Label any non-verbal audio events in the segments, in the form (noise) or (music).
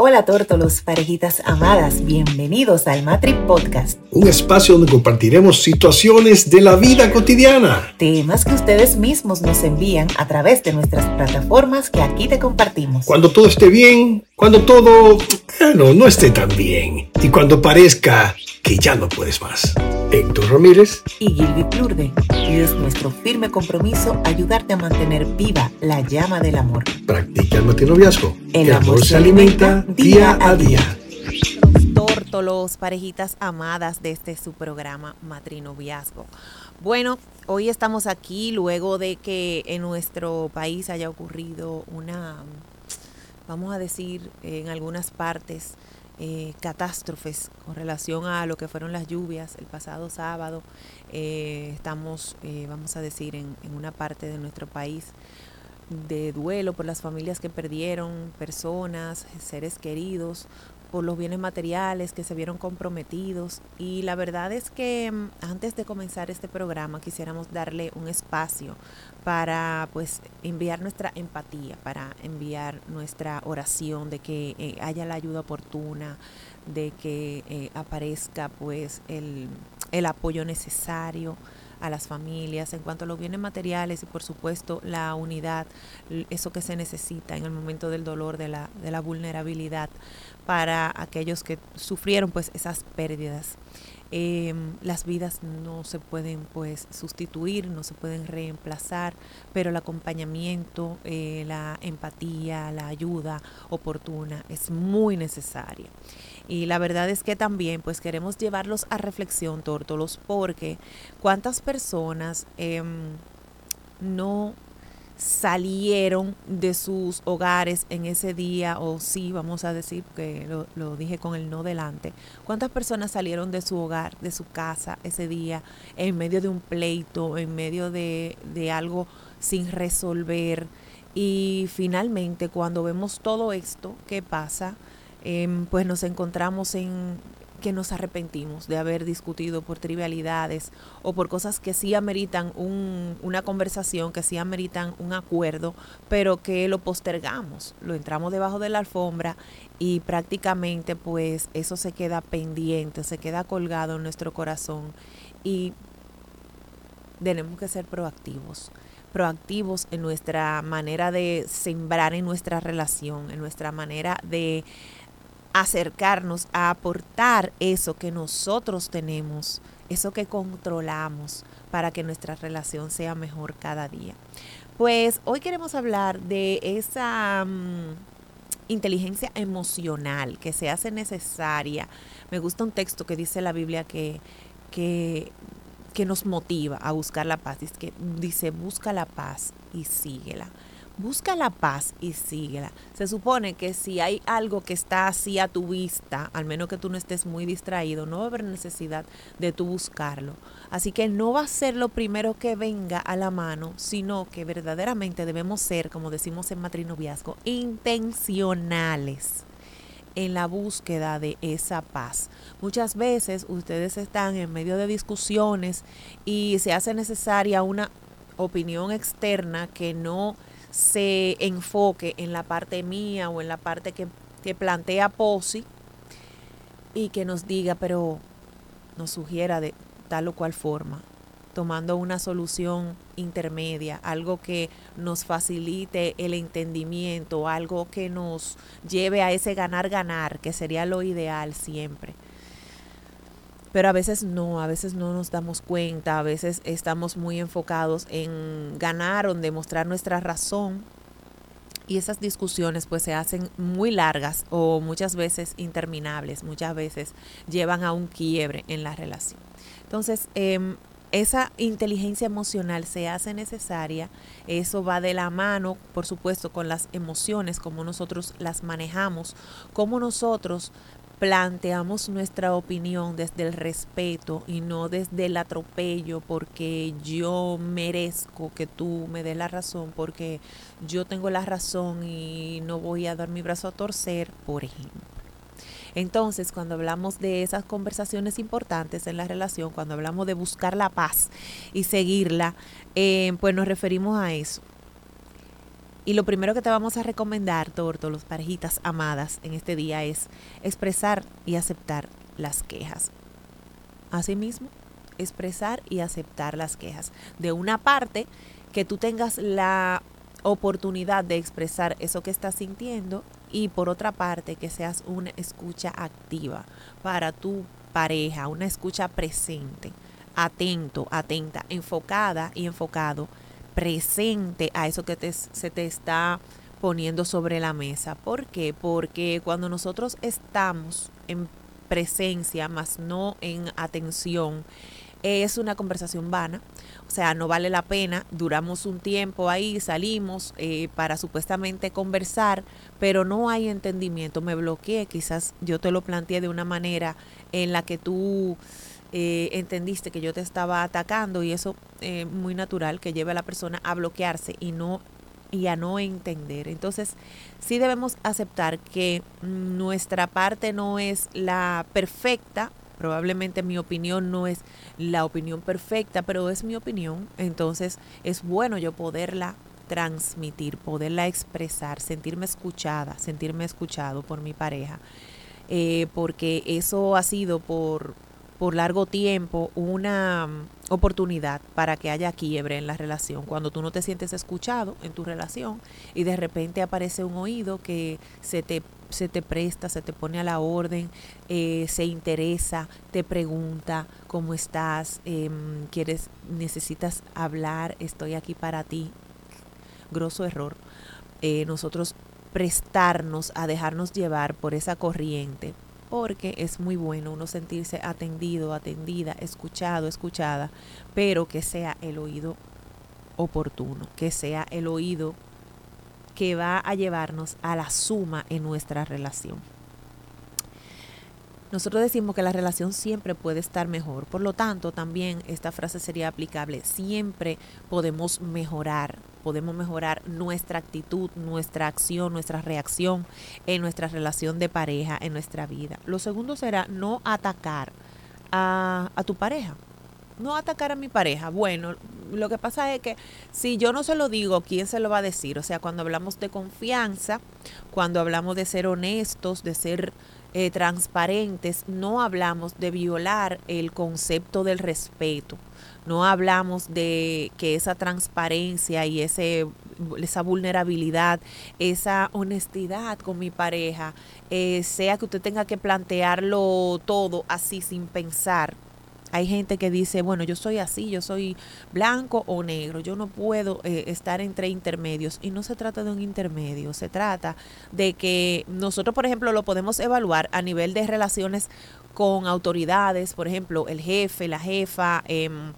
Hola tórtolos, parejitas amadas, bienvenidos al Matri Podcast. Un espacio donde compartiremos situaciones de la vida cotidiana. Temas que ustedes mismos nos envían a través de nuestras plataformas que aquí te compartimos. Cuando todo esté bien, cuando todo, bueno, no esté tan bien. Y cuando parezca que ya no puedes más. Héctor Ramírez y Gilby Plurde. Y es nuestro firme compromiso ayudarte a mantener viva la llama del amor. Practica el matinoviazgo. El, amor, se alimenta día a día. Tórtolos, parejitas amadas de este su programa Matrinoviazgo. Bueno, hoy estamos aquí luego de que en nuestro país haya ocurrido una, vamos a decir, en algunas partes, eh, catástrofes con relación a lo que fueron las lluvias el pasado sábado. Eh, estamos, eh, vamos a decir, en, en, una parte de nuestro país de duelo por las familias que perdieron personas, seres queridos, por los bienes materiales que se vieron comprometidos. Y la verdad es que mm, antes de comenzar este programa quisiéramos darle un espacio para pues enviar nuestra empatía, para enviar nuestra oración de que eh, haya la ayuda oportuna, de que eh, aparezca pues el, el apoyo necesario a las familias en cuanto a los bienes materiales y por supuesto la unidad, eso que se necesita en el momento del dolor, de la, de la vulnerabilidad para aquellos que sufrieron pues esas pérdidas. Em, las vidas no se pueden pues sustituir, no se pueden reemplazar, pero el acompañamiento, eh, la empatía, la ayuda oportuna es muy necesaria. Y la verdad es que también pues queremos llevarlos a reflexión, tórtolos, porque cuántas personas em, no salieron de sus hogares en ese día, o sí, vamos a decir, que lo, dije con el no delante, ¿cuántas personas salieron de su hogar, de su casa ese día, en medio de un pleito, en medio de, de algo sin resolver? Y finalmente, cuando vemos todo esto, ¿qué pasa? Em, pues nos encontramos en que nos arrepentimos de haber discutido por trivialidades o por cosas que sí ameritan una conversación, que sí ameritan un acuerdo, pero que lo postergamos, lo entramos debajo de la alfombra y prácticamente pues eso se queda pendiente, se queda colgado en nuestro corazón y tenemos que ser proactivos proactivos en nuestra manera de sembrar en nuestra relación, en nuestra manera de acercarnos a aportar eso que nosotros tenemos, eso que controlamos para que nuestra relación sea mejor cada día. Pues hoy queremos hablar de esa mm, inteligencia emocional que se hace necesaria. Me gusta un texto que dice la Biblia que, que, que nos motiva a buscar la paz. Dice, dice, busca la paz y síguela busca la paz y síguela. Se supone que si hay algo que está así a tu vista, al menos que tú no estés muy distraído, no va a haber necesidad de tú buscarlo. Así que no va a ser lo primero que venga a la mano, sino que verdaderamente debemos ser, como decimos en matrinoviazgo, intencionales en la búsqueda de esa paz. Muchas veces ustedes están en medio de discusiones y se hace necesaria una opinión externa que no se enfoque en la parte mía o en la parte que, plantea Posi y que nos diga, pero nos sugiera de tal o cual forma, tomando una solución intermedia, algo que nos facilite el entendimiento, algo que nos lleve a ese ganar-ganar, que sería lo ideal siempre pero a veces no, a veces no nos damos cuenta, a veces estamos muy enfocados en ganar o en demostrar nuestra razón y esas discusiones pues se hacen muy largas o muchas veces interminables, muchas veces llevan a un quiebre en la relación. Entonces, em, esa inteligencia emocional se hace necesaria, eso va de la mano, por supuesto, con las emociones, cómo nosotros las manejamos, cómo nosotros planteamos nuestra opinión desde el respeto y no desde el atropello porque yo merezco que tú me des la razón porque yo tengo la razón y no voy a dar mi brazo a torcer, por ejemplo. Entonces, cuando hablamos de esas conversaciones importantes en la relación, cuando hablamos de buscar la paz y seguirla, eh, pues nos referimos a eso. Y lo primero que te vamos a recomendar, los parejitas amadas, en este día es expresar y aceptar las quejas. Asimismo, expresar y aceptar las quejas. De una parte, que tú tengas la oportunidad de expresar eso que estás sintiendo y por otra parte, que seas una escucha activa para tu pareja, una escucha presente, atento, atenta, enfocada y enfocado presente a eso que se te está poniendo sobre la mesa. ¿Por qué? Porque cuando nosotros estamos en presencia, más no en atención, es una conversación vana, o sea, no vale la pena, duramos un tiempo ahí, salimos eh, para supuestamente conversar, pero no hay entendimiento, me bloqueé, quizás yo te lo planteé de una manera en la que tú eh, entendiste que yo te estaba atacando y eso es eh, muy natural que lleve a la persona a bloquearse y no y a no entender. Entonces, sí debemos aceptar que nuestra parte no es la perfecta, probablemente mi opinión no es la opinión perfecta, pero es mi opinión, entonces es bueno yo poderla transmitir, poderla expresar, sentirme escuchada, sentirme escuchado por mi pareja, eh, porque eso ha sido por, por largo tiempo una mm, oportunidad para que haya quiebre en la relación. Cuando tú no te sientes escuchado en tu relación y de repente aparece un oído que se te, se te presta, se te pone a la orden, eh, se interesa, te pregunta cómo estás, em, quieres, necesitas hablar, estoy aquí para ti. Grosso error. Eh, nosotros prestarnos a dejarnos llevar por esa corriente porque es muy bueno uno sentirse atendido, atendida, escuchado, escuchada, pero que sea el oído oportuno, que sea el oído que va a llevarnos a la suma en nuestra relación. Nosotros decimos que la relación siempre puede estar mejor, por lo tanto también esta frase sería aplicable, siempre podemos mejorar, podemos mejorar nuestra actitud, nuestra acción, nuestra reacción en nuestra relación de pareja, en nuestra vida. Lo segundo será no atacar a, tu pareja. No atacar a mi pareja. Bueno, lo que pasa es que si yo no se lo digo, ¿quién se lo va a decir? O sea, cuando hablamos de confianza, cuando hablamos de ser honestos, de ser eh, transparentes, no hablamos de violar el concepto del respeto, no hablamos de que esa transparencia y ese, esa vulnerabilidad, esa honestidad con mi pareja, eh, sea que usted tenga que plantearlo todo así sin pensar, hay gente que dice, bueno, yo soy así, yo soy blanco o negro, yo no puedo eh, estar entre intermedios. Y no se trata de un intermedio, se trata de que nosotros, por ejemplo, lo podemos evaluar a nivel de relaciones con autoridades, por ejemplo, el jefe, la jefa, em,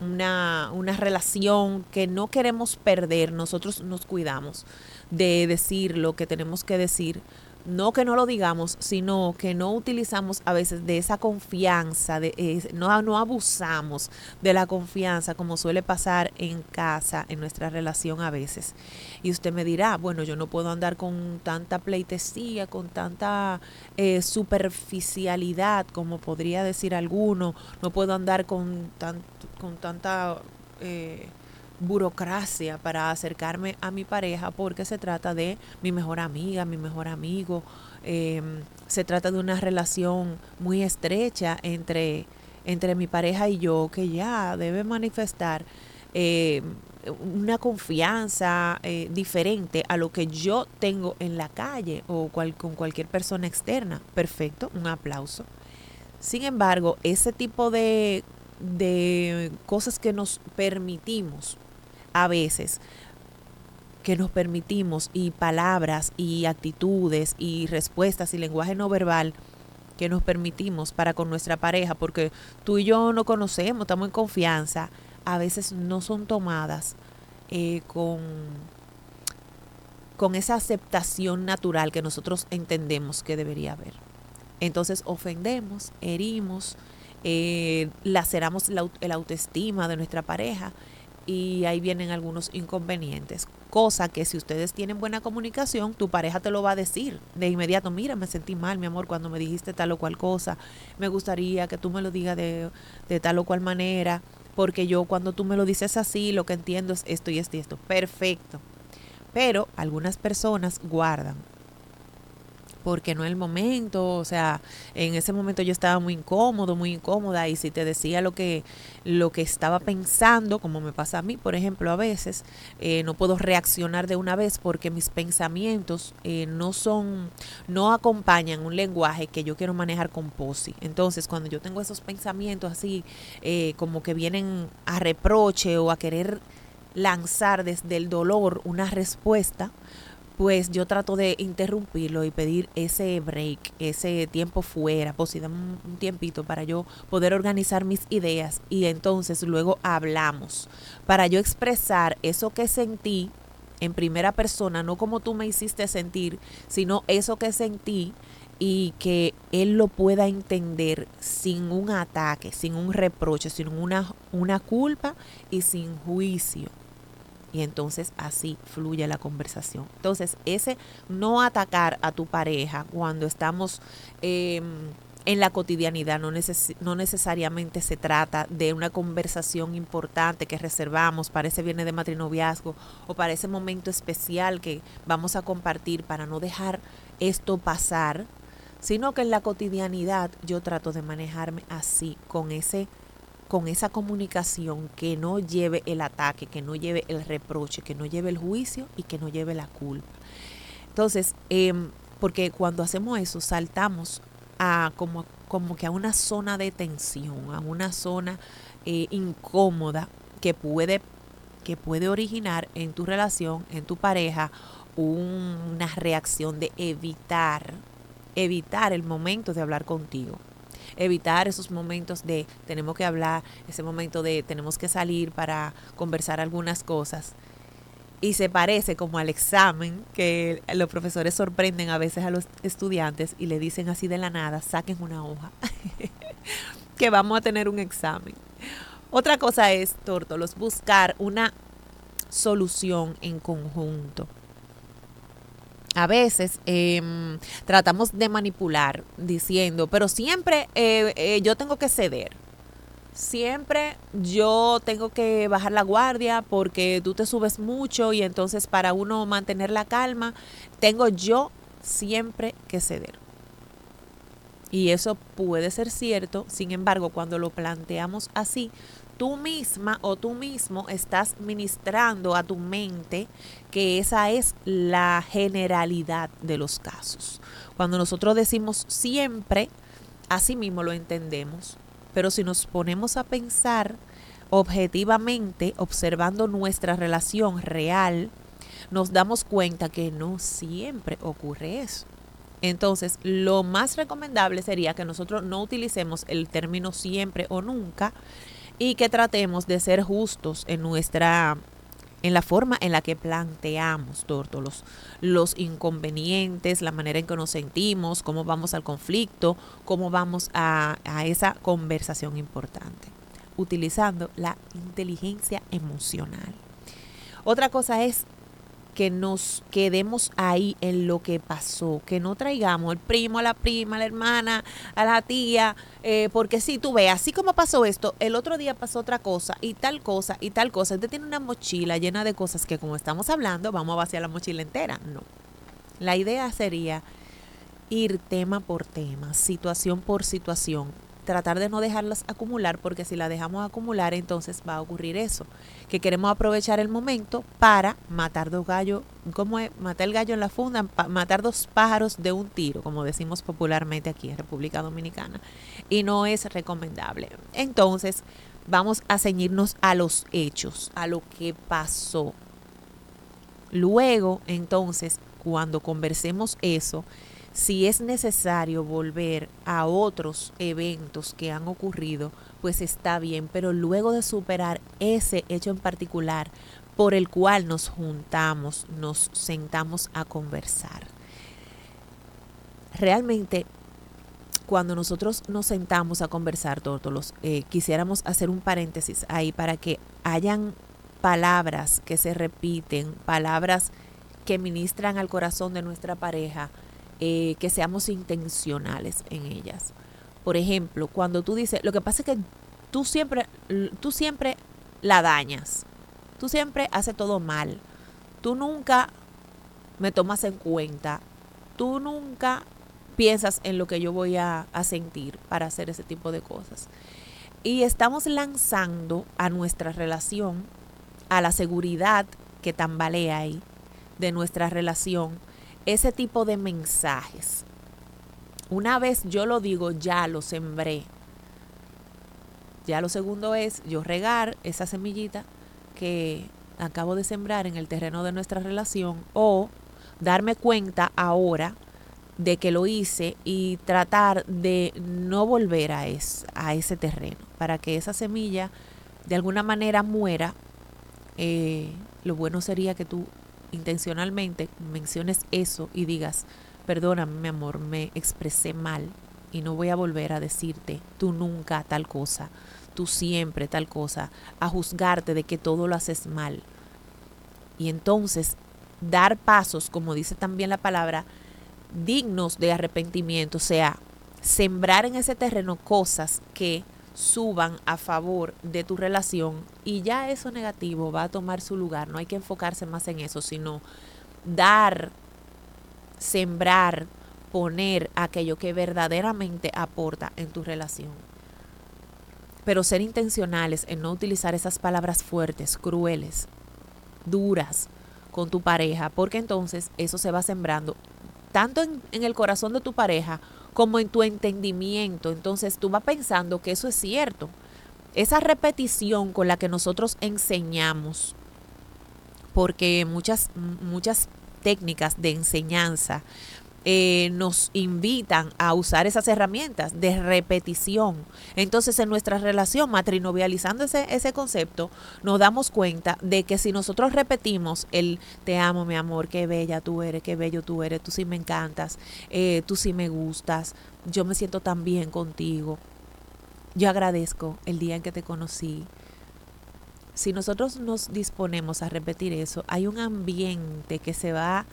una, una relación que no queremos perder, nosotros nos cuidamos de decir lo que tenemos que decir no que no lo digamos, sino que no utilizamos a veces de esa confianza, de, no, no abusamos de la confianza como suele pasar en casa, en nuestra relación a veces. Y usted me dirá, bueno, yo no puedo andar con tanta pleitesía, con tanta eh, superficialidad, como podría decir alguno, no puedo andar con, con tanta... Eh, burocracia para acercarme a mi pareja porque se trata de mi mejor amiga, mi mejor amigo. Em, se trata de una relación muy estrecha entre, entre mi pareja y yo que ya debe manifestar em, una confianza eh, diferente a lo que yo tengo en la calle o cual, con cualquier persona externa. Perfecto, un aplauso. Sin embargo, ese tipo de, de cosas que nos permitimos a veces que nos permitimos y palabras y actitudes y respuestas y lenguaje no verbal que nos permitimos para con nuestra pareja, porque tú y yo no conocemos, estamos en confianza, a veces no son tomadas eh, con, con esa aceptación natural que nosotros entendemos que debería haber. Entonces ofendemos, herimos, eh, laceramos la, el autoestima de nuestra pareja y ahí vienen algunos inconvenientes. Cosa que si ustedes tienen buena comunicación, tu pareja te lo va a decir de inmediato. Mira, me sentí mal, mi amor, cuando me dijiste tal o cual cosa. Me gustaría que tú me lo digas de, de tal o cual manera, porque yo cuando tú me lo dices así, lo que entiendo es esto y esto y esto. Perfecto. Pero algunas personas guardan porque no es el momento, o sea, en ese momento yo estaba muy incómodo, muy incómoda y si te decía lo que lo que estaba pensando, como me pasa a mí, por ejemplo, a veces eh, no puedo reaccionar de una vez porque mis pensamientos eh, no son, no acompañan un lenguaje que yo quiero manejar con posi. Entonces, cuando yo tengo esos pensamientos así, eh, como que vienen a reproche o a querer lanzar desde el dolor una respuesta, pues yo trato de interrumpirlo y pedir ese break, ese tiempo fuera, pues un, un tiempito para yo poder organizar mis ideas y entonces luego hablamos, para yo expresar eso que sentí en primera persona, no como tú me hiciste sentir, sino eso que sentí y que él lo pueda entender sin un ataque, sin un reproche, sin una, una culpa y sin juicio y entonces así fluye la conversación. Entonces, ese no atacar a tu pareja cuando estamos eh, en la cotidianidad, no, neces no necesariamente se trata de una conversación importante que reservamos para ese viernes de matrinoviazgo o para ese momento especial que vamos a compartir para no dejar esto pasar, sino que en la cotidianidad yo trato de manejarme así, con ese con esa comunicación que no lleve el ataque, que no lleve el reproche, que no lleve el juicio y que no lleve la culpa. Entonces, eh, porque cuando hacemos eso, saltamos a como, como que a una zona de tensión, a una zona eh, incómoda que puede, que puede originar en tu relación, en tu pareja, un, una reacción de evitar, evitar el momento de hablar contigo evitar esos momentos de tenemos que hablar, ese momento de tenemos que salir para conversar algunas cosas. Y se parece como al examen que los profesores sorprenden a veces a los estudiantes y le dicen así de la nada, saquen una hoja, (laughs) que vamos a tener un examen. Otra cosa es, Tórtolos, buscar una solución en conjunto a veces eh, tratamos de manipular diciendo, pero siempre eh, eh, yo tengo que ceder. Siempre yo tengo que bajar la guardia porque tú te subes mucho y entonces para uno mantener la calma, tengo yo siempre que ceder. Y eso puede ser cierto, sin embargo, cuando lo planteamos así, tú misma o tú mismo estás ministrando a tu mente que esa es la generalidad de los casos. Cuando nosotros decimos siempre, así mismo lo entendemos. Pero si nos ponemos a pensar objetivamente, observando nuestra relación real, nos damos cuenta que no siempre ocurre eso. Entonces, lo más recomendable sería que nosotros no utilicemos el término siempre o nunca, y que tratemos de ser justos en nuestra en la forma en la que planteamos tórtolos los inconvenientes, la manera en que nos sentimos, cómo vamos al conflicto, cómo vamos a, a esa conversación importante, utilizando la inteligencia emocional. Otra cosa es que nos quedemos ahí en lo que pasó, que no traigamos el primo, a la prima, a la hermana, a la tía, eh, porque si tú ves, así como pasó esto, el otro día pasó otra cosa y tal cosa y tal cosa. Usted tiene una mochila llena de cosas que como estamos hablando, vamos a vaciar la mochila entera. No. La idea sería ir tema por tema, situación por situación, tratar de no dejarlas acumular, porque si la dejamos acumular, entonces va a ocurrir eso, que queremos aprovechar el momento para matar dos gallos, como es? Matar el gallo en la funda, matar dos pájaros de un tiro, como decimos popularmente aquí en República Dominicana, y no es recomendable. Entonces, vamos a ceñirnos a los hechos, a lo que pasó. Luego, entonces, cuando conversemos eso, si es necesario volver a otros eventos que han ocurrido, pues está bien, pero luego de superar ese hecho en particular por el cual nos juntamos, nos sentamos a conversar. Realmente, cuando nosotros nos sentamos a conversar, Tórtolos, eh, quisiéramos hacer un paréntesis ahí para que hayan palabras que se repiten, palabras que ministran al corazón de nuestra pareja, eh, que seamos intencionales en ellas. Por ejemplo, cuando tú dices, lo que pasa es que tú siempre, tú siempre la dañas, tú siempre haces todo mal, tú nunca me tomas en cuenta, tú nunca piensas en lo que yo voy a, a sentir para hacer ese tipo de cosas. Y estamos lanzando a nuestra relación, a la seguridad que tambalea ahí de nuestra relación, ese tipo de mensajes. Una vez yo lo digo, ya lo sembré. Ya lo segundo es yo regar esa semillita que acabo de sembrar en el terreno de nuestra relación o darme cuenta ahora de que lo hice y tratar de no volver a, a ese terreno para que esa semilla de alguna manera muera. Eh, lo bueno sería que tú intencionalmente menciones eso y digas, perdóname mi amor, me expresé mal y no voy a volver a decirte tú nunca tal cosa, tú siempre tal cosa, a juzgarte de que todo lo haces mal. Y entonces dar pasos, como dice también la palabra, dignos de arrepentimiento, o sea, sembrar en ese terreno cosas que suban a favor de tu relación y ya eso negativo va a tomar su lugar. No hay que enfocarse más en eso, sino dar, sembrar, poner aquello que verdaderamente aporta en tu relación. Pero ser intencionales en no utilizar esas palabras fuertes, crueles, duras con tu pareja, porque entonces eso se va sembrando tanto en, el corazón de tu pareja como en tu entendimiento. Entonces tú vas pensando que eso es cierto. Esa repetición con la que nosotros enseñamos, porque muchas, muchas técnicas de enseñanza eh, nos invitan a usar esas herramientas de repetición. Entonces, en nuestra relación matrinovializando ese, ese concepto, nos damos cuenta de que si nosotros repetimos el te amo, mi amor, qué bella tú eres, qué bello tú eres, tú sí me encantas, eh, tú sí me gustas, yo me siento tan bien contigo, yo agradezco el día en que te conocí. Si nosotros nos disponemos a repetir eso, hay un ambiente que se va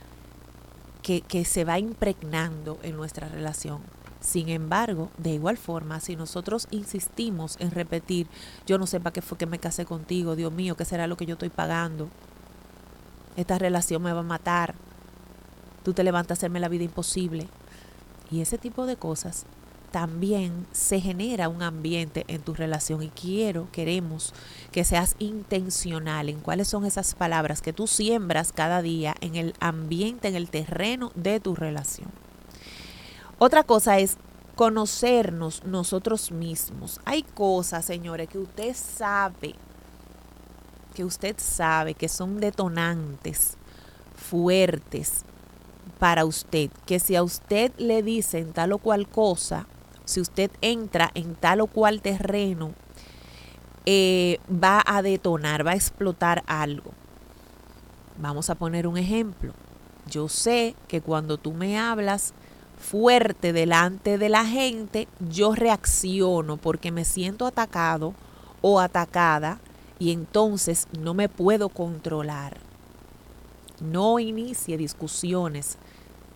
que, se va impregnando en nuestra relación. Sin embargo, de igual forma, si nosotros insistimos en repetir, yo no sé para qué fue que me casé contigo, Dios mío, ¿qué será lo que yo estoy pagando? Esta relación me va a matar. Tú te levantas a hacerme la vida imposible. Y ese tipo de cosas también se genera un ambiente en tu relación y quiero, queremos que seas intencional en cuáles son esas palabras que tú siembras cada día en el ambiente, en el terreno de tu relación. Otra cosa es conocernos nosotros mismos. Hay cosas, señores, que usted sabe, que usted sabe que son detonantes fuertes para usted, que si a usted le dicen tal o cual cosa, si usted entra en tal o cual terreno, eh, va a detonar, va a explotar algo. Vamos a poner un ejemplo. Yo sé que cuando tú me hablas fuerte delante de la gente, yo reacciono porque me siento atacado o atacada y entonces no me puedo controlar. No inicie discusiones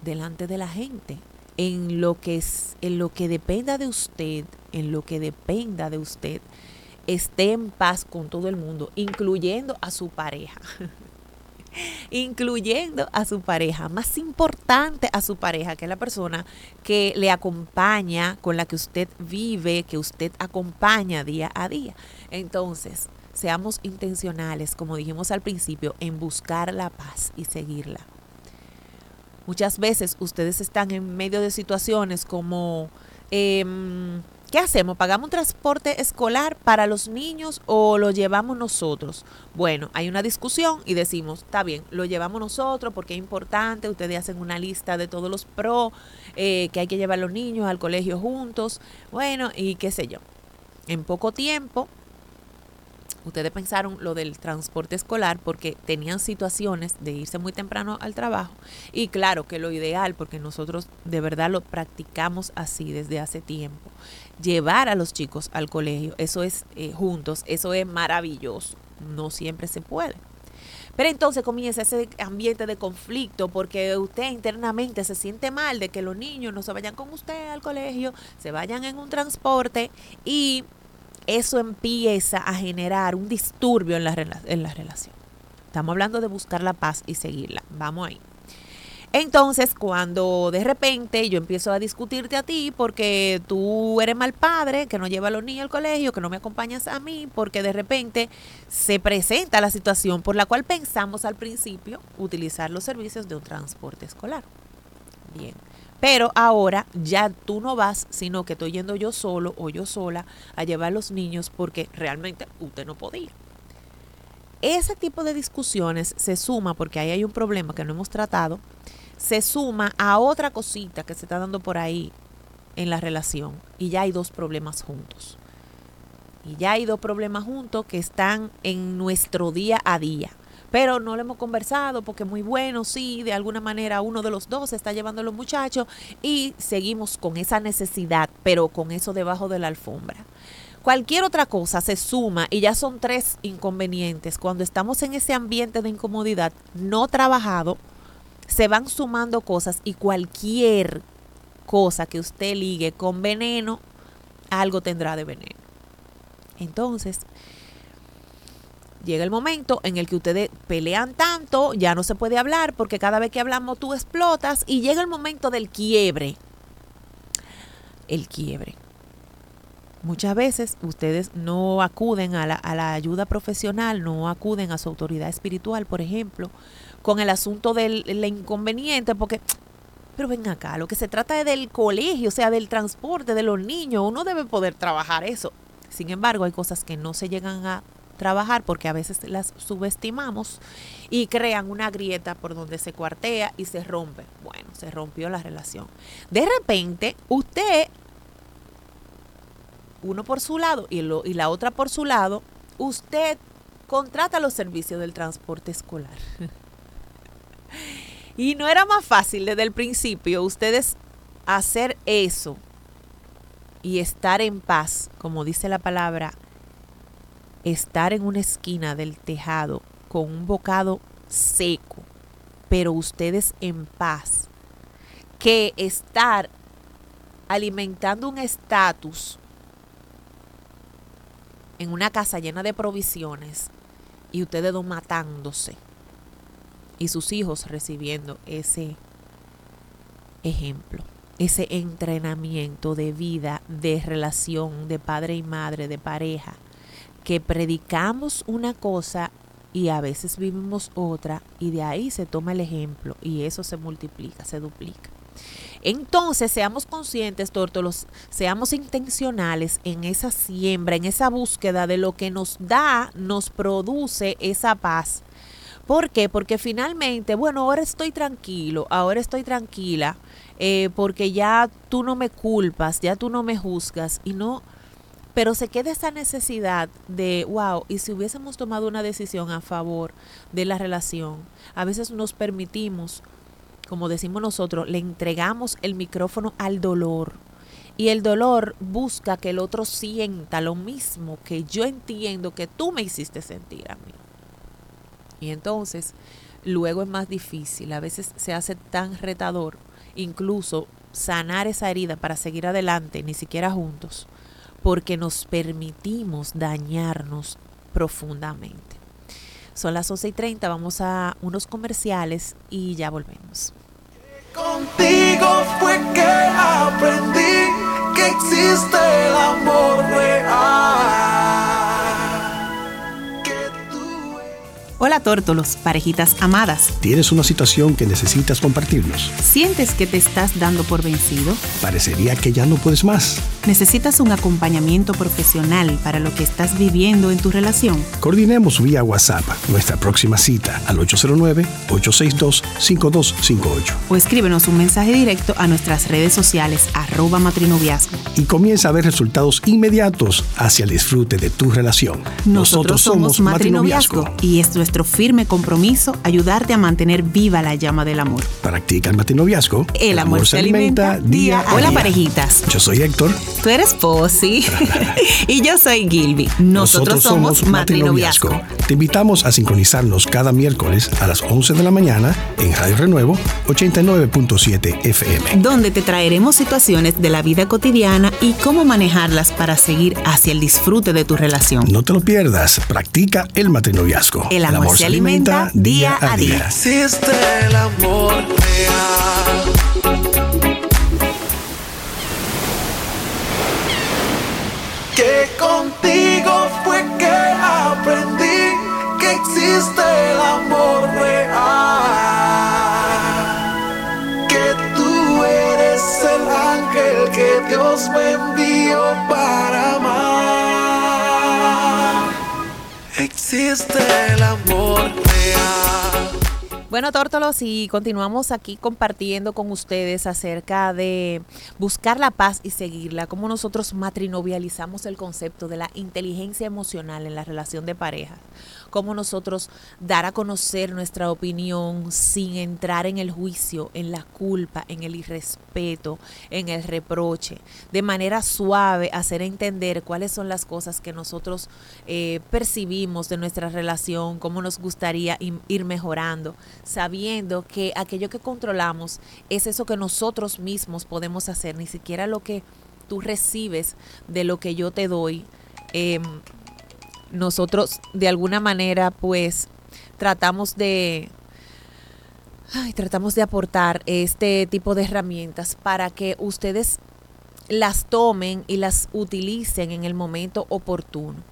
delante de la gente en lo que es, en lo que dependa de usted, en lo que dependa de usted, esté en paz con todo el mundo, incluyendo a su pareja. (laughs) incluyendo a su pareja, más importante a su pareja, que es la persona que le acompaña, con la que usted vive, que usted acompaña día a día. Entonces, seamos intencionales, como dijimos al principio, en buscar la paz y seguirla. Muchas veces ustedes están en medio de situaciones como, em, ¿qué hacemos? ¿Pagamos un transporte escolar para los niños o lo llevamos nosotros? Bueno, hay una discusión y decimos, está bien, lo llevamos nosotros porque es importante, ustedes hacen una lista de todos los pros, eh, que hay que llevar a los niños al colegio juntos, bueno, y qué sé yo. En poco tiempo ustedes pensaron lo del transporte escolar porque tenían situaciones de irse muy temprano al trabajo. Y claro que lo ideal, porque nosotros de verdad lo practicamos así desde hace tiempo, llevar a los chicos al colegio, eso es eh, juntos, eso es maravilloso, no siempre se puede. Pero entonces comienza ese ambiente de conflicto porque usted internamente se siente mal de que los niños no se vayan con usted al colegio, se vayan en un transporte y eso empieza a generar un disturbio en la, en la relación. Estamos hablando de buscar la paz y seguirla. Vamos ahí. Entonces, cuando de repente yo empiezo a discutirte a ti porque tú eres mal padre, que no lleva a los niños al colegio, que no me acompañas a mí, porque de repente se presenta la situación por la cual pensamos al principio utilizar los servicios de un transporte escolar. Bien. Pero ahora ya tú no vas, sino que estoy yendo yo solo o yo sola a llevar a los niños porque realmente usted no podía. Ese tipo de discusiones se suma, porque ahí hay un problema que no hemos tratado, se suma a otra cosita que se está dando por ahí en la relación y ya hay dos problemas juntos. Y ya hay dos problemas juntos que están en nuestro día a día. Pero no lo hemos conversado porque muy bueno, sí, de alguna manera uno de los dos está llevando a los muchachos y seguimos con esa necesidad, pero con eso debajo de la alfombra. Cualquier otra cosa se suma y ya son tres inconvenientes. Cuando estamos en ese ambiente de incomodidad no trabajado, se van sumando cosas y cualquier cosa que usted ligue con veneno, algo tendrá de veneno. Entonces, llega el momento en el que ustedes pelean tanto, ya no se puede hablar porque cada vez que hablamos tú explotas y llega el momento del quiebre. El quiebre. Muchas veces ustedes no acuden a la, a la ayuda profesional, no acuden a su autoridad espiritual, por ejemplo, con el asunto del inconveniente, porque, pero ven acá, lo que se trata es del colegio, o sea, del transporte de los niños, uno debe poder trabajar eso. Sin embargo, hay cosas que no se llegan a trabajar porque a veces las subestimamos y crean una grieta por donde se cuartea y se rompe. Bueno, se rompió la relación. De repente, usted, uno por su lado y, lo, y la otra por su lado, usted contrata los servicios del transporte escolar. (laughs) Y no era más fácil desde el principio ustedes hacer eso y estar en paz, como dice la palabra, estar en una esquina del tejado con un bocado seco, pero ustedes en paz, que estar alimentando un estatus en una casa llena de provisiones y ustedes dos matándose y sus hijos recibiendo ese ejemplo, ese entrenamiento de vida, de relación de padre y madre, de pareja, que predicamos una cosa y a veces vivimos otra y de ahí se toma el ejemplo y eso se multiplica, se duplica. Entonces, seamos conscientes, tórtolos, seamos intencionales en esa siembra, en esa búsqueda de lo que nos da, nos produce esa paz ¿Por qué? Porque finalmente, bueno, ahora estoy tranquilo, ahora estoy tranquila, eh, porque ya tú no me culpas, ya tú no me juzgas y no, pero se queda esa necesidad de, wow, y si hubiésemos tomado una decisión a favor de la relación, a veces nos permitimos, como decimos nosotros, le entregamos el micrófono al dolor. Y el dolor busca que el otro sienta lo mismo que yo entiendo que tú me hiciste sentir a mí. Y entonces luego es más difícil, a veces se hace tan retador, incluso sanar esa herida para seguir adelante, ni siquiera juntos, porque nos permitimos dañarnos profundamente. Son las 11 y 30, vamos a unos comerciales y ya volvemos. Contigo fue que aprendí que existe el amor real. Hola tórtolos, parejitas amadas. ¿Tienes una situación que necesitas compartirnos? ¿Sientes que te estás dando por vencido? Parecería que ya no puedes más. ¿Necesitas un acompañamiento profesional para lo que estás viviendo en tu relación? Coordinemos vía WhatsApp nuestra próxima cita al 809-862-5258. O escríbenos un mensaje directo a nuestras redes sociales arroba matrinoviazgo. Y comienza a ver resultados inmediatos hacia el disfrute de tu relación. Nosotros, somos Matrinoviazgo y es nuestro firme compromiso ayudarte a mantener viva la llama del amor. Practica el matrinoviazgo. El, amor, se alimenta día a Hola parejitas. Yo soy Héctor. Tú eres Posy. (laughs) y yo soy Gilby. Nosotros, somos Matrinoviazgo. Te invitamos a sincronizarnos cada miércoles a las 11 de la mañana en Radio Renuevo 89.7 FM. Donde te traeremos situaciones de la vida cotidiana y cómo manejarlas para seguir hacia el disfrute de tu relación. No te lo pierdas. Practica el matrinoviazgo. El amor, se, te alimenta día a día. Existe el amor real. Que contigo fue que aprendí que existe el amor real. Que tú eres el ángel que Dios me envió para Bueno, Tórtolos, y continuamos aquí compartiendo con ustedes acerca de buscar la paz y seguirla, cómo nosotros matrinovializamos el concepto de la inteligencia emocional en la relación de pareja, cómo nosotros dar a conocer nuestra opinión sin entrar en el juicio, en la culpa, en el irrespeto, en el reproche, de manera suave hacer entender cuáles son las cosas que nosotros eh, percibimos de nuestra relación, cómo nos gustaría ir mejorando, sabiendo que aquello que controlamos es eso que nosotros mismos podemos hacer, ni siquiera lo que tú recibes de lo que yo te doy. em, nosotros de alguna manera pues tratamos de tratamos de aportar este tipo de herramientas para que ustedes las tomen y las utilicen en el momento oportuno.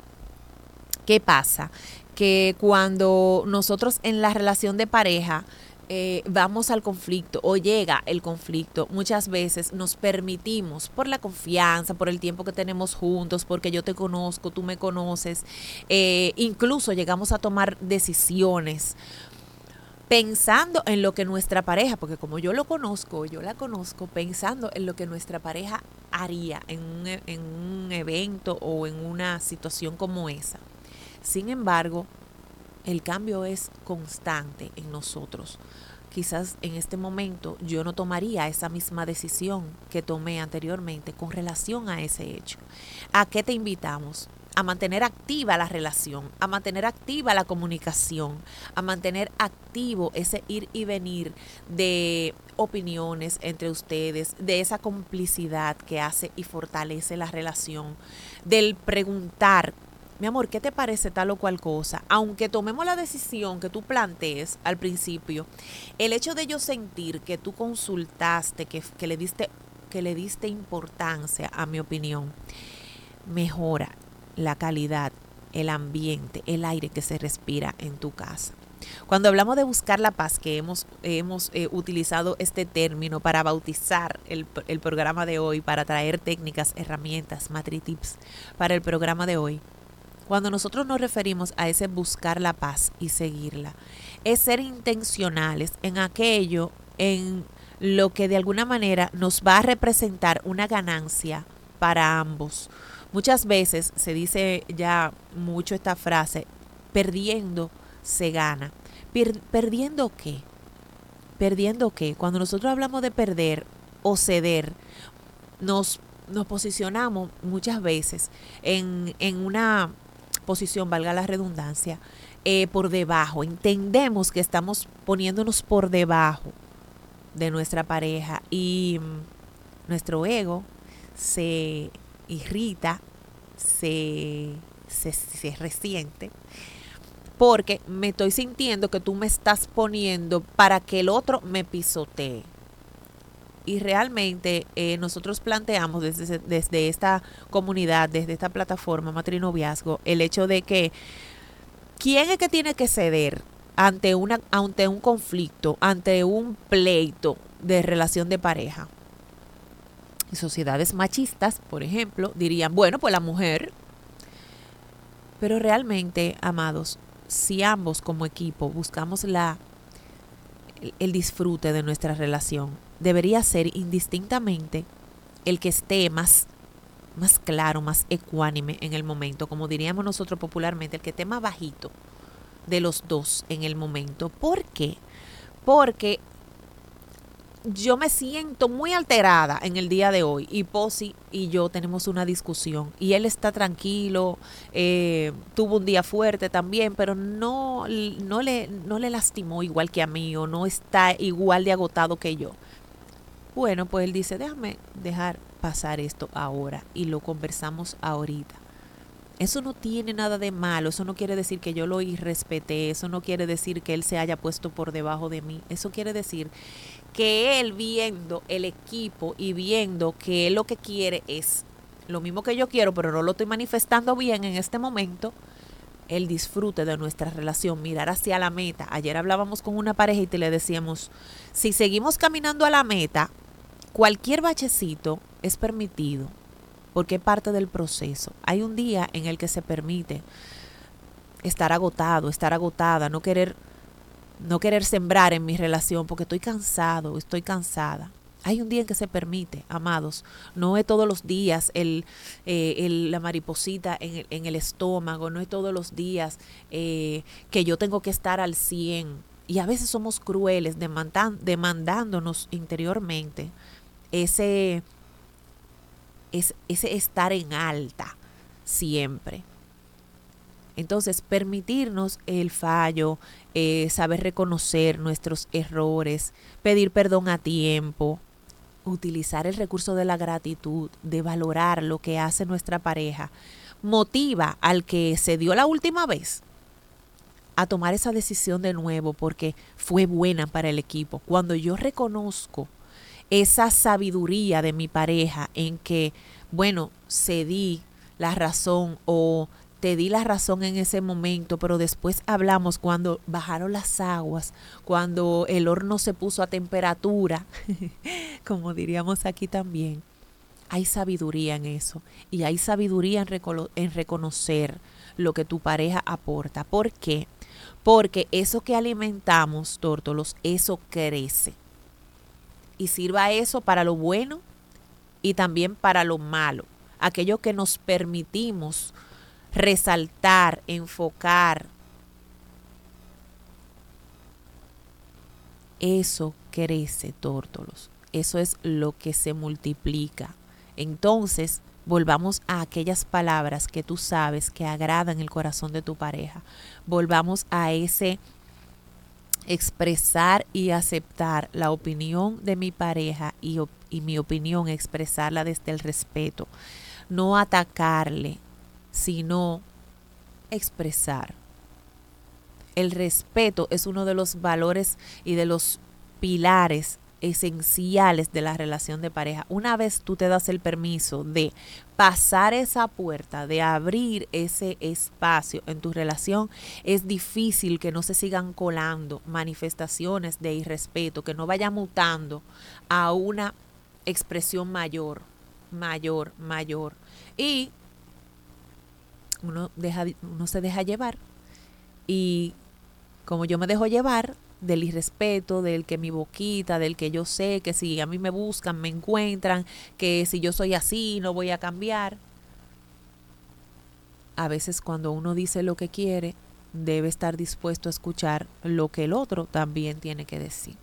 ¿Qué pasa? Que cuando nosotros en la relación de pareja eh, vamos al conflicto o llega el conflicto, muchas veces nos permitimos por la confianza, por el tiempo que tenemos juntos, porque yo te conozco, tú me conoces, eh, incluso llegamos a tomar decisiones pensando en lo que nuestra pareja, porque como yo lo conozco, yo la conozco, pensando en lo que nuestra pareja haría en un, e- en un evento o en una situación como esa. Sin embargo, el cambio es constante en nosotros. Quizás en este momento yo no tomaría esa misma decisión que tomé anteriormente con relación a ese hecho. ¿A qué te invitamos? A mantener activa la relación, a mantener activa la comunicación, a mantener activo ese ir y venir de opiniones entre ustedes, de esa complicidad que hace y fortalece la relación, del preguntar mi amor, ¿qué te parece tal o cual cosa? Aunque tomemos la decisión que tú plantees al principio, el hecho de yo sentir que tú consultaste, que, que le diste que le diste importancia a mi opinión, mejora la calidad, el ambiente, el aire que se respira en tu casa. Cuando hablamos de buscar la paz, que hemos, hemos eh, utilizado este término para bautizar el, el programa de hoy, para traer técnicas, herramientas, matritips para el programa de hoy, cuando nosotros nos referimos a ese buscar la paz y seguirla, es ser intencionales en aquello, en lo que de alguna manera nos va a representar una ganancia para ambos. Muchas veces se dice ya mucho esta frase, perdiendo se gana. Per- ¿Perdiendo qué? ¿Perdiendo qué? Cuando nosotros hablamos de perder o ceder, nos, nos posicionamos muchas veces en, en una posición, valga la redundancia, eh, por debajo. Entendemos que estamos poniéndonos por debajo de nuestra pareja y mm, nuestro ego se irrita, se, se, se resiente porque me estoy sintiendo que tú me estás poniendo para que el otro me pisotee. Y realmente eh, nosotros planteamos desde, desde esta comunidad, desde esta plataforma Matrinoviazgo, el hecho de que quién es que tiene que ceder ante, una, ante un conflicto, ante un pleito de relación de pareja. Sociedades machistas, por ejemplo, dirían, bueno, pues la mujer. Pero realmente, amados, si ambos como equipo buscamos la, el disfrute de nuestra relación, debería ser indistintamente el que esté más, más claro, más ecuánime en el momento, como diríamos nosotros popularmente, el que esté más bajito de los dos en el momento. ¿Por qué? Porque yo me siento muy alterada en el día de hoy y Posi y yo tenemos una discusión y él está tranquilo, eh, tuvo un día fuerte también, pero no, no, le, no le lastimó igual que a mí o no está igual de agotado que yo. Bueno, pues él dice, déjame dejar pasar esto ahora y lo conversamos ahorita. Eso no tiene nada de malo, eso no quiere decir que yo lo irrespeté, eso no quiere decir que él se haya puesto por debajo de mí, eso quiere decir que él viendo el equipo y viendo que él lo que quiere es lo mismo que yo quiero, pero no lo estoy manifestando bien en este momento, el disfrute de nuestra relación, mirar hacia la meta. Ayer hablábamos con una pareja y te le decíamos, si seguimos caminando a la meta, cualquier bachecito es permitido, porque es parte del proceso. Hay un día en el que se permite estar agotado, estar agotada, no querer no querer sembrar en mi relación porque estoy cansado, estoy cansada. Hay un día en que se permite, amados. No es todos los días el, eh, la mariposita en el, en el, estómago, no es todos los días eh, que yo tengo que estar al 100. Y a veces somos crueles demandándonos interiormente ese, estar en alta siempre. Entonces, permitirnos el fallo, eh, saber reconocer nuestros errores, pedir perdón a tiempo, utilizar el recurso de la gratitud, de valorar lo que hace nuestra pareja, motiva al que se dio la última vez a tomar esa decisión de nuevo porque fue buena para el equipo. Cuando yo reconozco esa sabiduría de mi pareja en que, bueno, cedí la razón o te di la razón en ese momento, pero después hablamos cuando bajaron las aguas, cuando el horno se puso a temperatura, (laughs) como diríamos aquí también. Hay sabiduría en eso y hay sabiduría en, reconocer lo que tu pareja aporta. ¿Por qué? Porque eso que alimentamos, tórtolos, eso crece. Y sirva eso para lo bueno y también para lo malo. Aquello que nos permitimos resaltar, enfocar. Eso crece, tórtolos. Eso es lo que se multiplica. Entonces, volvamos a aquellas palabras que tú sabes que agradan el corazón de tu pareja. Volvamos a ese expresar y aceptar la opinión de mi pareja y, y mi opinión expresarla desde el respeto. No atacarle, sino expresar. El respeto es uno de los valores y de los pilares esenciales de la relación de pareja. Una vez tú te das el permiso de pasar esa puerta, de abrir ese espacio en tu relación, es difícil que no se sigan colando manifestaciones de irrespeto, que no vaya mutando a una expresión mayor, mayor, mayor. Y uno, deja, uno se deja llevar y como yo me dejo llevar del irrespeto, del que mi boquita, del que yo sé que si a mí me buscan, me encuentran, que si yo soy así, no voy a cambiar. A veces cuando uno dice lo que quiere, debe estar dispuesto a escuchar lo que el otro también tiene que decir.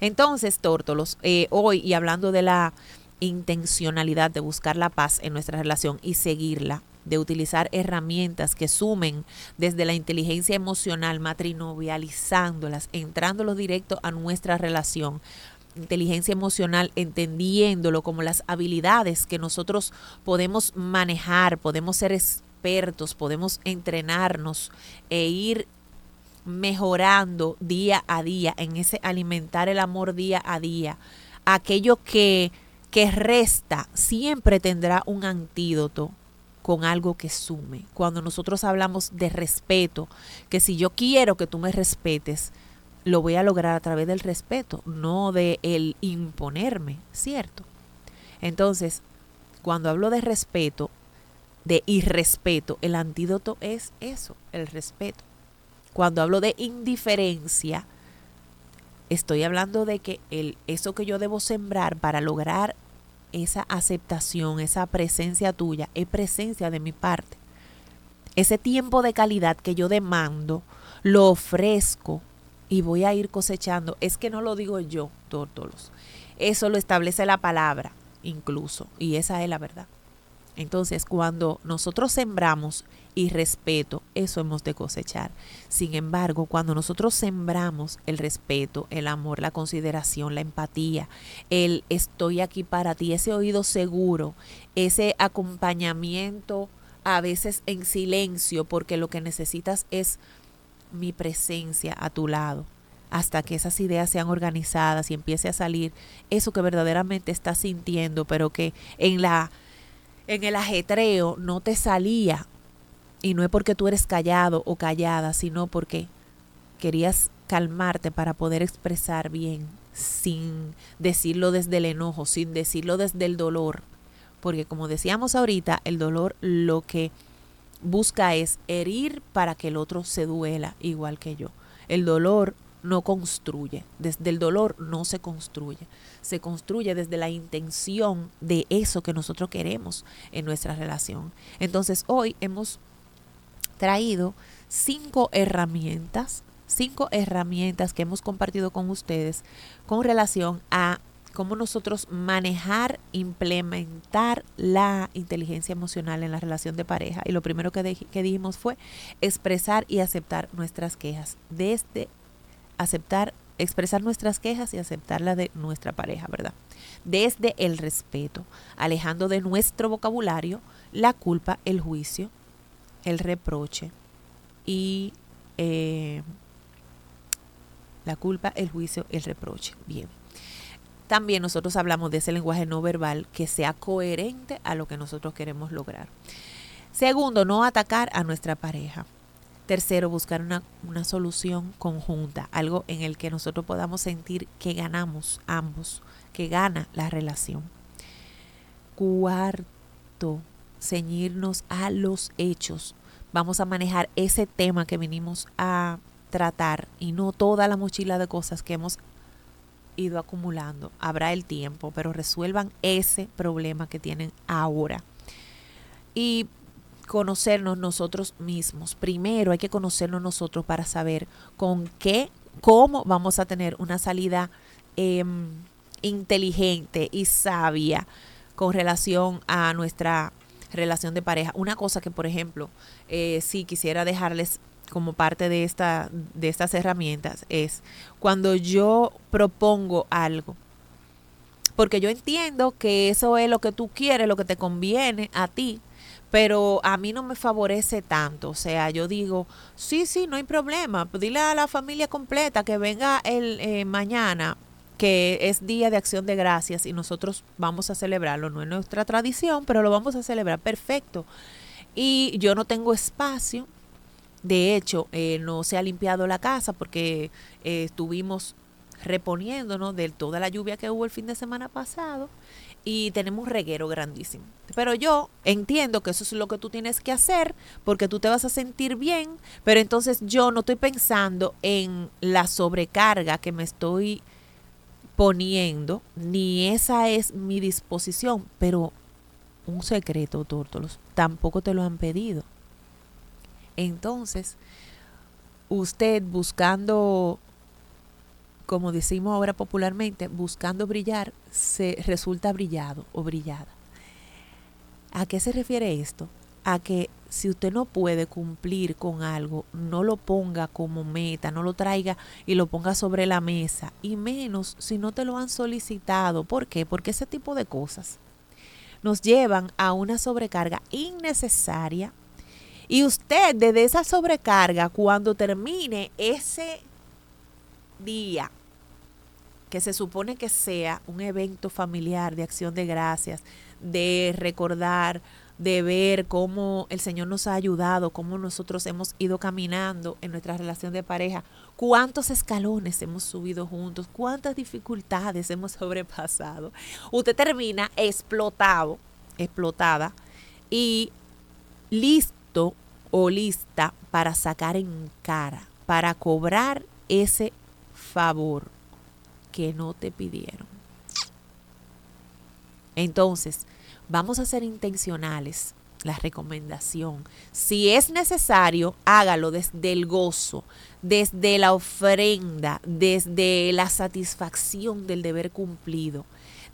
Entonces, Tórtolos, eh, hoy y hablando de la intencionalidad de buscar la paz en nuestra relación y seguirla, de utilizar herramientas que sumen desde la inteligencia emocional, matrinovializándolas, entrándolo directo a nuestra relación. Inteligencia emocional, entendiéndolo como las habilidades que nosotros podemos manejar, podemos ser expertos, podemos entrenarnos e ir mejorando día a día en ese alimentar el amor día a día. Aquello que, que resta siempre tendrá un antídoto con algo que sume. Cuando nosotros hablamos de respeto, que si yo quiero que tú me respetes, lo voy a lograr a través del respeto, no de el imponerme, ¿cierto? Entonces, cuando hablo de respeto, de irrespeto, el antídoto es eso, el respeto. Cuando hablo de indiferencia, estoy hablando de que el, eso que yo debo sembrar para lograr esa aceptación, esa presencia tuya, es presencia de mi parte. Ese tiempo de calidad que yo demando, lo ofrezco y voy a ir cosechando. Es que no lo digo yo, tórtolos. Eso lo establece la palabra incluso. Y esa es la verdad. Entonces, cuando nosotros sembramos y respeto, eso hemos de cosechar. Sin embargo, cuando nosotros sembramos el respeto, el amor, la consideración, la empatía, el estoy aquí para ti, ese oído seguro, ese acompañamiento a veces en silencio, porque lo que necesitas es mi presencia a tu lado, hasta que esas ideas sean organizadas y empiece a salir eso que verdaderamente estás sintiendo, pero que en la en el ajetreo no te salía. Y no es porque tú eres callado o callada, sino porque querías calmarte para poder expresar bien, sin decirlo desde el enojo, sin decirlo desde el dolor. Porque como decíamos ahorita, el dolor lo que busca es herir para que el otro se duela igual que yo. El dolor no construye, desde el dolor no se construye, se construye desde la intención de eso que nosotros queremos en nuestra relación. Entonces hoy hemos traído cinco herramientas, cinco herramientas que hemos compartido con ustedes con relación a cómo nosotros manejar, implementar la inteligencia emocional en la relación de pareja. Y lo primero que, dijimos fue expresar y aceptar nuestras quejas. Desde aceptar, expresar nuestras quejas y aceptar la de nuestra pareja, ¿verdad? Desde el respeto, alejando de nuestro vocabulario la culpa, el juicio, el reproche y eh, la culpa, el juicio, el reproche. Bien. También nosotros hablamos de ese lenguaje no verbal que sea coherente a lo que nosotros queremos lograr. Segundo, no atacar a nuestra pareja. Tercero, buscar una, una, solución conjunta, algo en el que nosotros podamos sentir que ganamos ambos, que gana la relación. Cuarto, ceñirnos a los hechos. Vamos a manejar ese tema que venimos a tratar y no toda la mochila de cosas que hemos ido acumulando. Habrá el tiempo, pero resuelvan ese problema que tienen ahora. Y conocernos nosotros mismos. Primero hay que conocernos nosotros para saber con qué, cómo vamos a tener una salida eh, inteligente y sabia con relación a nuestra relación de pareja. Una cosa que, por ejemplo, eh, si quisiera dejarles como parte de, esta, de estas herramientas es cuando yo propongo algo. Porque yo entiendo que eso es lo que tú quieres, lo que te conviene a ti, pero a mí no me favorece tanto. O sea, yo digo, sí, sí, no hay problema. Pues dile a la familia completa que venga el eh, mañana, que es Día de Acción de Gracias y nosotros vamos a celebrarlo. No es nuestra tradición, pero lo vamos a celebrar. Perfecto. Y yo no tengo espacio de hecho, eh, no se ha limpiado la casa porque eh, estuvimos reponiéndonos de toda la lluvia que hubo el fin de semana pasado y tenemos reguero grandísimo. Pero yo entiendo que eso es lo que tú tienes que hacer porque tú te vas a sentir bien, pero entonces yo no estoy pensando en la sobrecarga que me estoy poniendo, ni esa es mi disposición, pero un secreto, Tórtolos, tampoco te lo han pedido. Entonces, usted buscando, como decimos ahora popularmente, buscando brillar, se resulta brillado o brillada. ¿A qué se refiere esto? A que si usted no puede cumplir con algo, no lo ponga como meta, no lo traiga y lo ponga sobre la mesa, y menos si no te lo han solicitado. ¿Por qué? Porque ese tipo de cosas nos llevan a una sobrecarga innecesaria y usted desde esa sobrecarga, cuando termine ese día, que se supone que sea un evento familiar de acción de gracias, de recordar, de ver cómo el Señor nos ha ayudado, cómo nosotros hemos ido caminando en nuestra relación de pareja, cuántos escalones hemos subido juntos, cuántas dificultades hemos sobrepasado. Usted termina explotado, explotada y listo o lista para sacar en cara, para cobrar ese favor que no te pidieron. Entonces, vamos a ser intencionales. La recomendación, si es necesario, hágalo desde el gozo, desde la ofrenda, desde la satisfacción del deber cumplido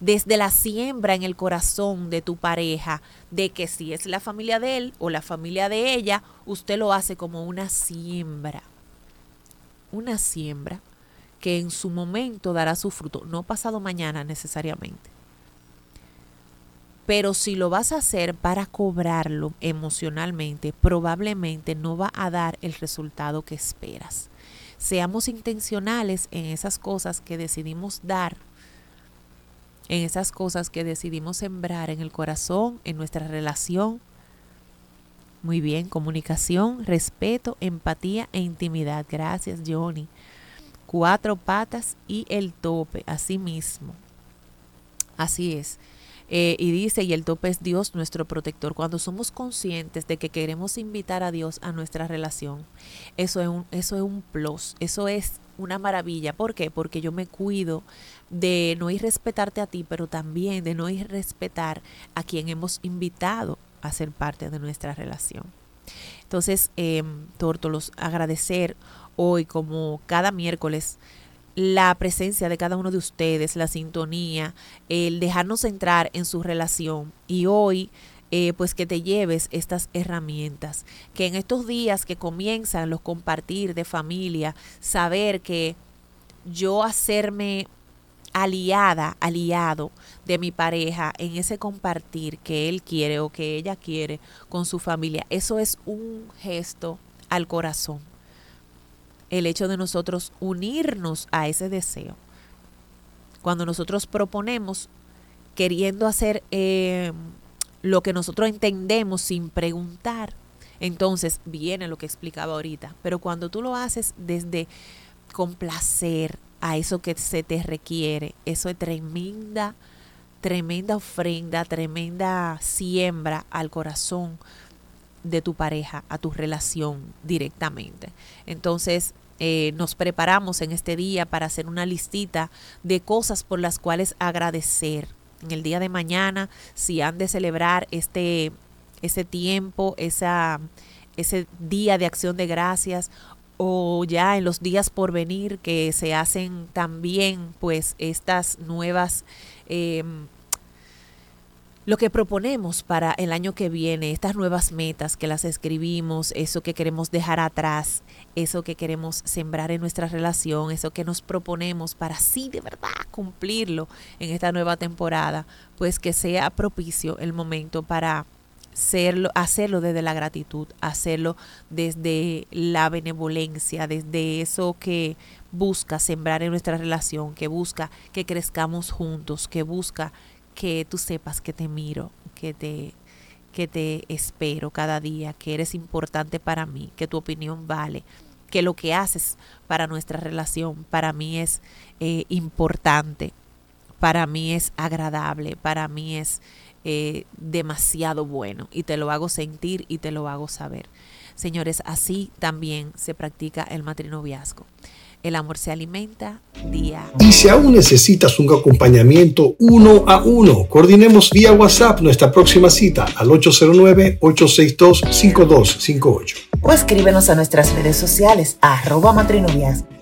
desde la siembra en el corazón de tu pareja, de que si es la familia de él o la familia de ella, usted lo hace como una siembra. Una siembra que en su momento dará su fruto, no pasado mañana necesariamente. Pero si lo vas a hacer para cobrarlo emocionalmente, probablemente no va a dar el resultado que esperas. Seamos intencionales en esas cosas que decidimos dar, en esas cosas que decidimos sembrar en el corazón, en nuestra relación. Muy bien, comunicación, respeto, empatía e intimidad. Gracias, Johnny. Cuatro patas y el tope, así mismo. Así es. Eh, y dice, y el tope es Dios nuestro protector. Cuando somos conscientes de que queremos invitar a Dios a nuestra relación, eso es un, eso es un plus, eso es una maravilla. ¿Por qué? Porque yo me cuido de no ir respetarte a ti, pero también de no ir respetar a quien hemos invitado a ser parte de nuestra relación. Entonces, eh, Tórtolos, agradecer hoy como cada miércoles la presencia de cada uno de ustedes, la sintonía, el dejarnos entrar en su relación y hoy eh, pues que te lleves estas herramientas, que en estos días que comienzan los compartir de familia, saber que yo hacerme aliada, aliado de mi pareja en ese compartir que él quiere o que ella quiere con su familia, eso es un gesto al corazón el hecho de nosotros unirnos a ese deseo. Cuando nosotros proponemos queriendo hacer eh, lo que nosotros entendemos sin preguntar, entonces viene lo que explicaba ahorita. Pero cuando tú lo haces desde complacer a eso que se te requiere, eso es tremenda, tremenda ofrenda, tremenda siembra al corazón de tu pareja, a tu relación directamente. Entonces, eh, nos preparamos en este día para hacer una listita de cosas por las cuales agradecer. En el día de mañana, si han de celebrar este, ese tiempo, esa, ese día de acción de gracias, o ya en los días por venir que se hacen también pues estas nuevas eh, lo que proponemos para el año que viene, estas nuevas metas que las escribimos, eso que queremos dejar atrás, eso que queremos sembrar en nuestra relación, eso que nos proponemos para sí de verdad cumplirlo en esta nueva temporada, pues que sea propicio el momento para hacerlo, hacerlo desde la gratitud, hacerlo desde la benevolencia, desde eso que busca sembrar en nuestra relación, que busca que crezcamos juntos, que busca que tú sepas que te miro, que te, que te espero cada día, que eres importante para mí, que tu opinión vale, que lo que haces para nuestra relación para mí es eh, importante, para mí es agradable, para mí es eh, demasiado bueno y te lo hago sentir y te lo hago saber. Señores, así también se practica el matrinoviazgo. El amor se alimenta día. Y si aún necesitas un acompañamiento uno a uno, coordinemos vía WhatsApp nuestra próxima cita al 809-862-5258. O escríbenos a nuestras redes sociales arroba matrinoviazgo